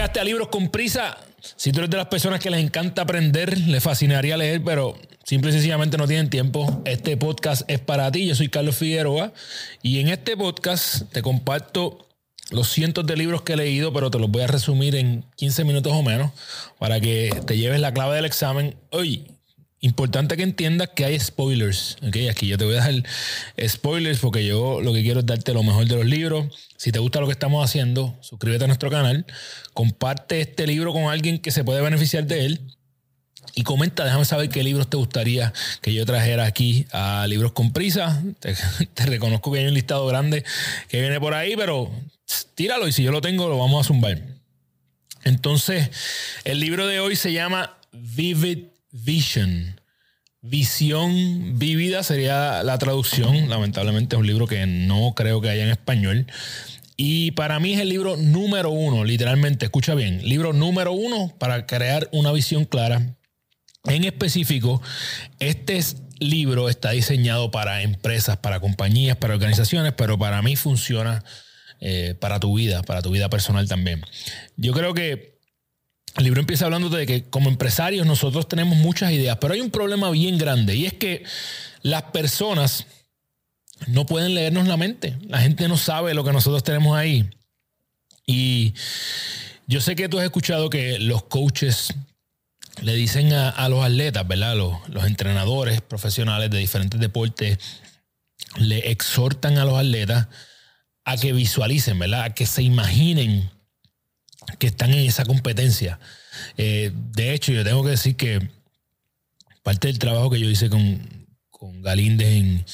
Llegaste a libros con prisa. Si tú eres de las personas que les encanta aprender, les fascinaría leer, pero simple y sencillamente no tienen tiempo, este podcast es para ti. Yo soy Carlos Figueroa y en este podcast te comparto los cientos de libros que he leído, pero te los voy a resumir en 15 minutos o menos para que te lleves la clave del examen. Oye, Importante que entiendas que hay spoilers. ¿okay? Aquí yo te voy a dar spoilers porque yo lo que quiero es darte lo mejor de los libros. Si te gusta lo que estamos haciendo, suscríbete a nuestro canal, comparte este libro con alguien que se puede beneficiar de él. Y comenta, déjame saber qué libros te gustaría que yo trajera aquí a Libros con Prisa. Te, te reconozco que hay un listado grande que viene por ahí, pero tíralo y si yo lo tengo, lo vamos a zumbar. Entonces, el libro de hoy se llama Vivid Vision. Visión vívida sería la traducción. Lamentablemente es un libro que no creo que haya en español. Y para mí es el libro número uno, literalmente, escucha bien, libro número uno para crear una visión clara. En específico, este libro está diseñado para empresas, para compañías, para organizaciones, pero para mí funciona eh, para tu vida, para tu vida personal también. Yo creo que el libro empieza hablando de que como empresarios nosotros tenemos muchas ideas, pero hay un problema bien grande y es que las personas no pueden leernos la mente. La gente no sabe lo que nosotros tenemos ahí. Y yo sé que tú has escuchado que los coaches le dicen a, los atletas, ¿verdad? Los, los entrenadores profesionales de diferentes deportes le exhortan a los atletas a que visualicen, ¿verdad? A que se imaginen que están en esa competencia. Eh, de hecho, yo tengo que decir que parte del trabajo que yo hice con, con Galíndez en,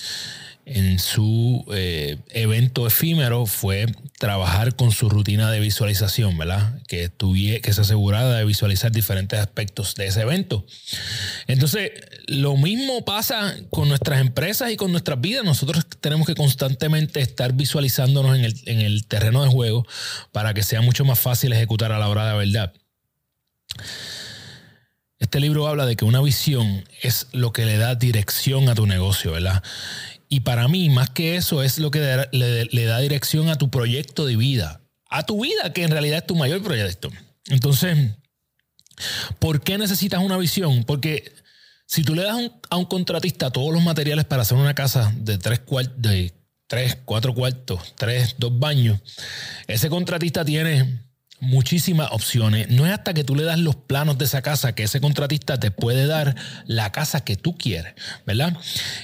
en su eh, evento efímero fue trabajar con su rutina de visualización, ¿verdad? Que, tuviera, que se asegurara de visualizar diferentes aspectos de ese evento. Entonces, lo mismo pasa con nuestras empresas y con nuestras vidas. Nosotros tenemos que constantemente estar visualizándonos en el, en el terreno de juego para que sea mucho más fácil ejecutar a la hora de la verdad. Este libro habla de que una visión es lo que le da dirección a tu negocio, ¿verdad? Y para mí, más que eso, es lo que le, da dirección a tu proyecto de vida. A tu vida, que en realidad es tu mayor proyecto. Entonces, ¿por qué necesitas una visión? Porque si tú le das a un contratista todos los materiales para hacer una casa de tres, de tres, cuatro cuartos, tres, dos baños, ese contratista tiene muchísimas opciones. No es hasta que tú le das los planos de esa casa que ese contratista te puede dar la casa que tú quieres, ¿verdad?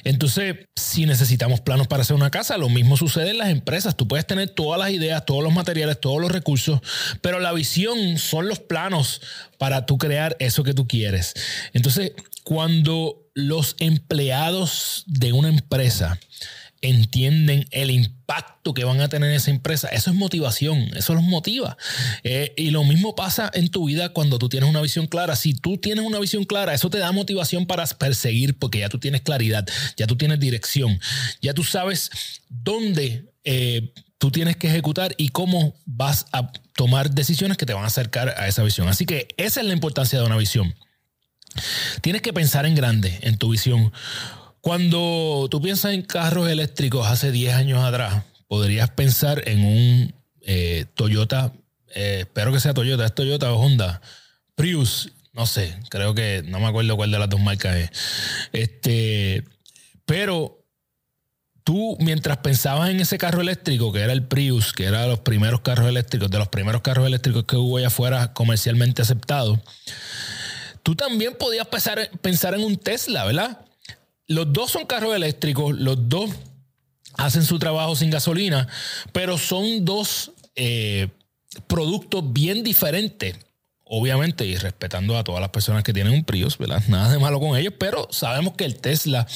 Entonces, si necesitamos planos para hacer una casa, lo mismo sucede en las empresas. Tú puedes tener todas las ideas, todos los materiales, todos los recursos, pero la visión son los planos para tú crear eso que tú quieres. Entonces, cuando los empleados de una empresa entienden el impacto que van a tener en esa empresa. Eso es motivación, eso los motiva. Eh, y lo mismo pasa en tu vida cuando tú tienes una visión clara. Si tú tienes una visión clara, eso te da motivación para perseguir porque ya tú tienes claridad, ya tú tienes dirección, ya tú sabes dónde eh, tú tienes que ejecutar y cómo vas a tomar decisiones que te van a acercar a esa visión. Así que esa es la importancia de una visión. Tienes que pensar en grande, en tu visión. Cuando tú piensas en carros eléctricos hace 10 años atrás, podrías pensar en un eh, Toyota, eh, espero que sea Toyota, es Toyota o Honda, Prius, no sé, creo que no me acuerdo cuál de las dos marcas es. Este, pero tú, mientras pensabas en ese carro eléctrico, que era el Prius, que era de los primeros carros eléctricos, de los primeros carros eléctricos que hubo allá afuera comercialmente aceptados, tú también podías pensar, pensar en un Tesla, ¿verdad? Los dos son carros eléctricos, los dos hacen su trabajo sin gasolina, pero son dos eh, productos bien diferentes. Obviamente, y respetando a todas las personas que tienen un Prius, ¿verdad? Nada de malo con ellos, pero sabemos que el Tesla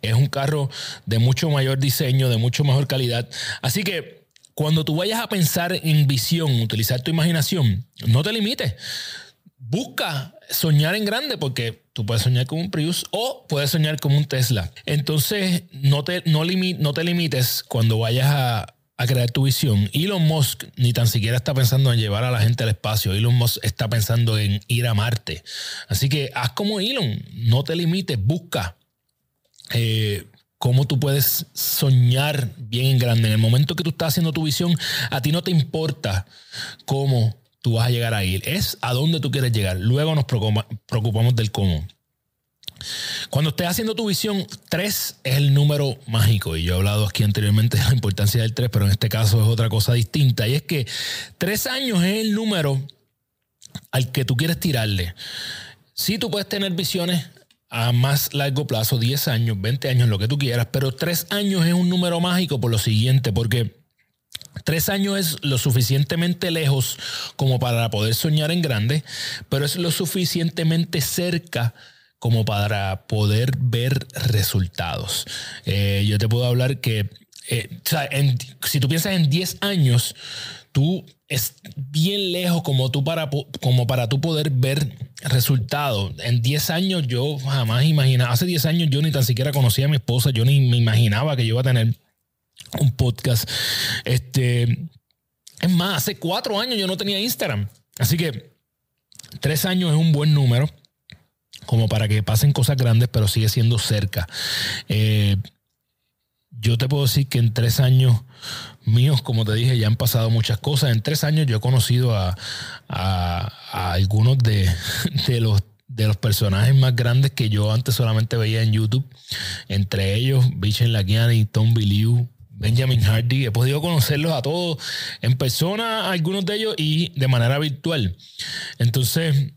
es un carro de mucho mayor diseño, de mucho mejor calidad. Así que cuando tú vayas a pensar en visión, utilizar tu imaginación, no te limites. Busca soñar en grande porque tú puedes soñar con un Prius o puedes soñar con un Tesla. Entonces, no te, no, no te limites cuando vayas a, crear tu visión. Elon Musk ni tan siquiera está pensando en llevar a la gente al espacio. Elon Musk está pensando en ir a Marte. Así que haz como Elon, no te limites, busca eh, cómo tú puedes soñar bien en grande. En el momento que tú estás haciendo tu visión, a ti no te importa cómo tú vas a llegar a ir, es a dónde tú quieres llegar. Luego nos preocupamos del cómo. Cuando estés haciendo tu visión, 3 es el número mágico. Y yo he hablado aquí anteriormente de la importancia del 3, pero en este caso es otra cosa distinta. Y es que 3 años es el número al que tú quieres tirarle. Si tú puedes tener visiones a más largo plazo, 10 años, 20 años, lo que tú quieras, pero 3 años es un número mágico por lo siguiente, porque Tres años es lo suficientemente lejos como para poder soñar en grande, pero es lo suficientemente cerca como para poder ver resultados. Eh, yo te puedo hablar que, eh, si tú piensas en 10 años, tú es bien lejos como tú para, como para tú poder ver resultados. En 10 años yo jamás imaginaba, hace 10 años yo ni tan siquiera conocía a mi esposa, yo ni me imaginaba que yo iba a tener un podcast. Este, es más, hace 4 años yo no tenía Instagram. Así que 3 años es un buen número como para que pasen cosas grandes, pero sigue siendo cerca. Eh, yo te puedo decir que en tres años míos, como te dije, ya han pasado muchas cosas. En tres años yo he conocido a, algunos de, los de los personajes más grandes que yo antes solamente veía en YouTube. Entre ellos, Bichen Lakiani, Tom Biliu, Benjamin Hardy. He podido conocerlos a todos en persona, algunos de ellos, y de manera virtual. Entonces,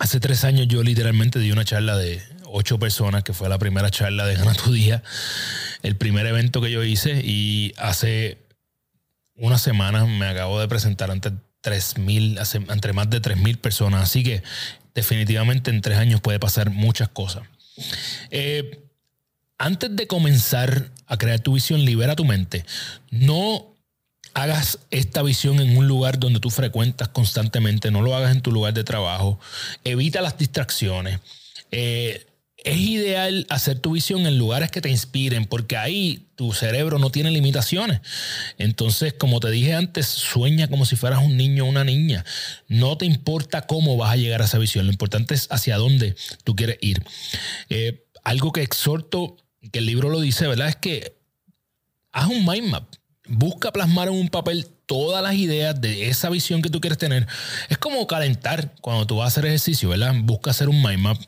Hace tres años yo literalmente di una charla de ocho personas, que fue la primera charla de Gana tu Día, el primer evento que yo hice y hace unas semanas me acabo de presentar ante mil, entre más de mil personas. Así que definitivamente en tres años puede pasar muchas cosas. Eh, antes de comenzar a crear tu visión, libera tu mente. No hagas esta visión en un lugar donde tú frecuentas constantemente, no lo hagas en tu lugar de trabajo, evita las distracciones. Eh, es ideal hacer tu visión en lugares que te inspiren, porque ahí tu cerebro no tiene limitaciones. Entonces, como te dije antes, sueña como si fueras un niño o una niña. No te importa cómo vas a llegar a esa visión, lo importante es hacia dónde tú quieres ir. Eh, algo que exhorto, que el libro lo dice, ¿verdad? Es que haz un mind map busca plasmar en un papel todas las ideas de esa visión que tú quieres tener. Es como calentar cuando tú vas a hacer ejercicio, ¿verdad? Busca hacer un mind map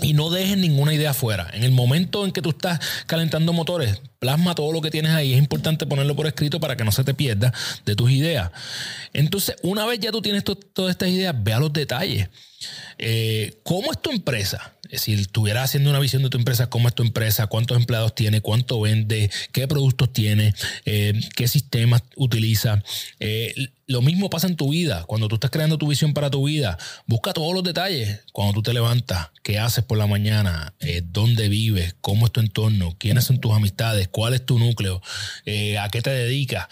y no dejes ninguna idea afuera. En el momento en que tú estás calentando motores, plasma todo lo que tienes ahí. Es importante ponerlo por escrito para que no se te pierda de tus ideas. Entonces, una vez ya tú tienes todas estas ideas, ve a los detalles. Eh, ¿Cómo es tu empresa? si estuvieras haciendo una visión de tu empresa, cómo es tu empresa, cuántos empleados tiene, cuánto vende, qué productos tiene, eh, qué sistemas utiliza. Eh, lo mismo pasa en tu vida. Cuando tú estás creando tu visión para tu vida, busca todos los detalles. Cuando tú te levantas, qué haces por la mañana, dónde vives, cómo es tu entorno, quiénes son tus amistades, cuál es tu núcleo, a qué te dedicas.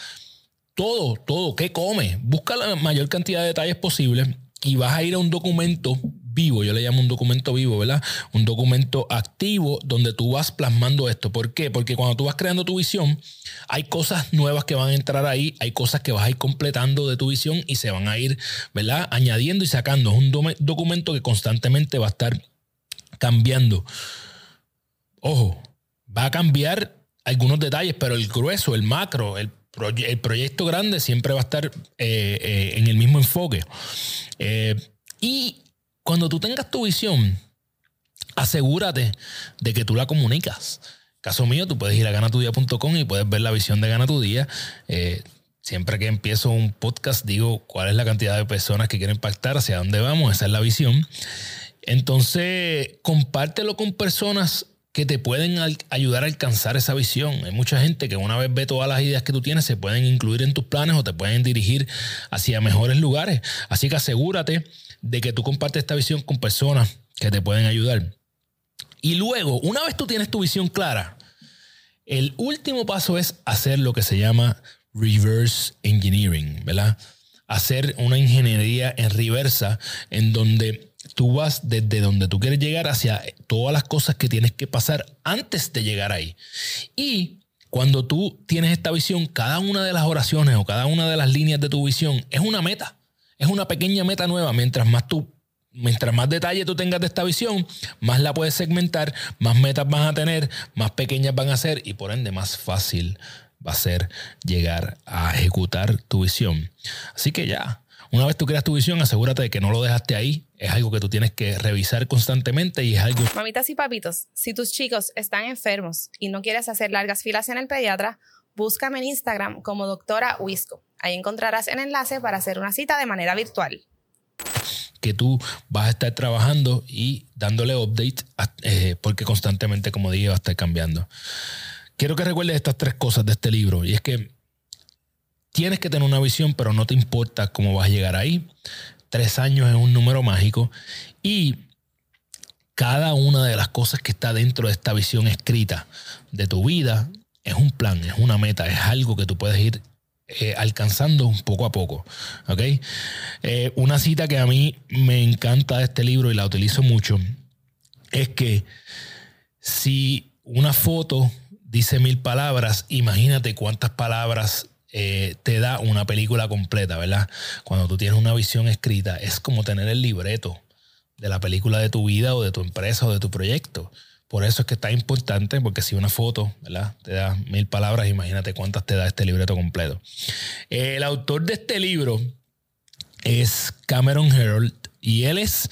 Todo, todo, qué comes. Busca la mayor cantidad de detalles posible y vas a ir a un documento vivo, yo le llamo un documento vivo, ¿verdad? Un documento activo donde tú vas plasmando esto. ¿Por qué? Porque cuando tú vas creando tu visión, hay cosas nuevas que van a entrar ahí, hay cosas que vas a ir completando de tu visión y se van a ir, ¿verdad? Añadiendo y sacando. Es un documento que constantemente va a estar cambiando. Ojo, va a cambiar algunos detalles, pero el grueso, el macro, el, proyecto grande siempre va a estar eh, eh, en el mismo enfoque. Eh, y cuando tú tengas tu visión, asegúrate de que tú la comunicas. Caso mío, tú puedes ir a ganatudía.com y puedes ver la visión de Gana tu Día. Siempre que empiezo un podcast digo cuál es la cantidad de personas que quieren impactar, hacia dónde vamos, esa es la visión. Entonces, compártelo con personas que te pueden ayudar a alcanzar esa visión. Hay mucha gente que una vez ve todas las ideas que tú tienes, se pueden incluir en tus planes o te pueden dirigir hacia mejores lugares. Así que asegúrate de que tú compartes esta visión con personas que te pueden ayudar. Y luego, una vez tú tienes tu visión clara, el último paso es hacer lo que se llama reverse engineering, ¿verdad? Hacer una ingeniería en reversa en donde tú vas desde donde tú quieres llegar hacia todas las cosas que tienes que pasar antes de llegar ahí. Y cuando tú tienes esta visión, cada una de las oraciones o cada una de las líneas de tu visión es una meta es una pequeña meta nueva. Mientras más tú, mientras más detalle tú tengas de esta visión, más la puedes segmentar, más metas vas a tener, más pequeñas van a ser y por ende más fácil va a ser llegar a ejecutar tu visión. Así que ya, Una vez tú creas tu visión, asegúrate de que no lo dejaste ahí. Es algo que tú tienes que revisar constantemente y es algo... Mamitas y papitos, si tus chicos están enfermos y no quieres hacer largas filas en el pediatra, búscame en Instagram como doctora Wisco. Ahí encontrarás el enlace para hacer una cita de manera virtual. Que tú vas a estar trabajando y dándole update eh, porque constantemente, como dije, va a estar cambiando. Quiero que recuerdes estas tres cosas de este libro y es que tienes que tener una visión, pero no te importa cómo vas a llegar ahí. Tres años es un número mágico y cada una de las cosas que está dentro de esta visión escrita de tu vida es un plan, es una meta, es algo que tú puedes ir eh, alcanzando poco a poco. Eh, una cita que a mí me encanta de este libro y la utilizo mucho es que si una foto dice mil palabras, imagínate cuántas palabras eh, te da una película completa, ¿verdad? Cuando tú tienes una visión escrita, es como tener el libreto de la película de tu vida o de tu empresa o de tu proyecto. Por eso es que está importante, porque si una foto, ¿verdad? Te da mil palabras, imagínate cuántas te da este libreto completo. El autor de este libro es Cameron Herold y él es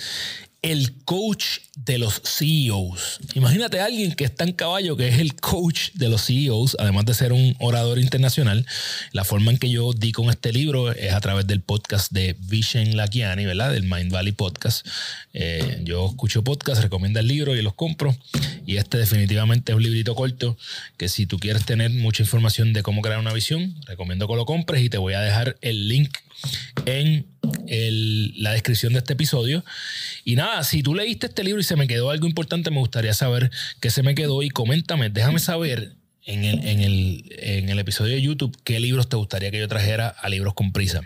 el coach de los CEOs. Imagínate a alguien que está en caballo, que es el coach de los CEOs, además de ser un orador internacional. La forma en que yo di con este libro es a través del podcast de Vishen Lakiani, ¿verdad? Del Mind Valley Podcast. Eh, yo escucho podcast, recomiendo el libro y los compro. Y este definitivamente es un librito corto que si tú quieres tener mucha información de cómo crear una visión, recomiendo que lo compres y te voy a dejar el link en la descripción de este episodio. Y nada, si tú leíste este libro y se me quedó algo importante, me gustaría saber qué se me quedó y coméntame, déjame saber en el, en el, en el episodio de YouTube qué libros te gustaría que yo trajera a Libros con Prisa.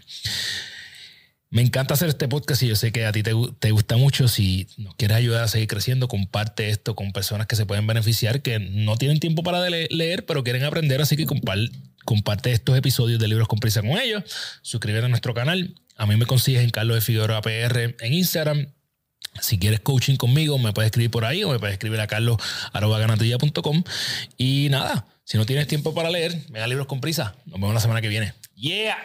Me encanta hacer este podcast y yo sé que a ti te, te, gusta mucho. Si nos quieres ayudar a seguir creciendo, comparte esto con personas que se pueden beneficiar, que no tienen tiempo para leer, pero quieren aprender. Así que comparte estos episodios de Libros con Prisa con ellos. Suscríbete a nuestro canal. A mí me consigues en Carlos de Figueroa PR en Instagram. Si quieres coaching conmigo, me puedes escribir por ahí o me puedes escribir a carlos.ganatilla.com. Y nada, si no tienes tiempo para leer, venga libros con prisa. Nos vemos la semana que viene. ¡Yeah!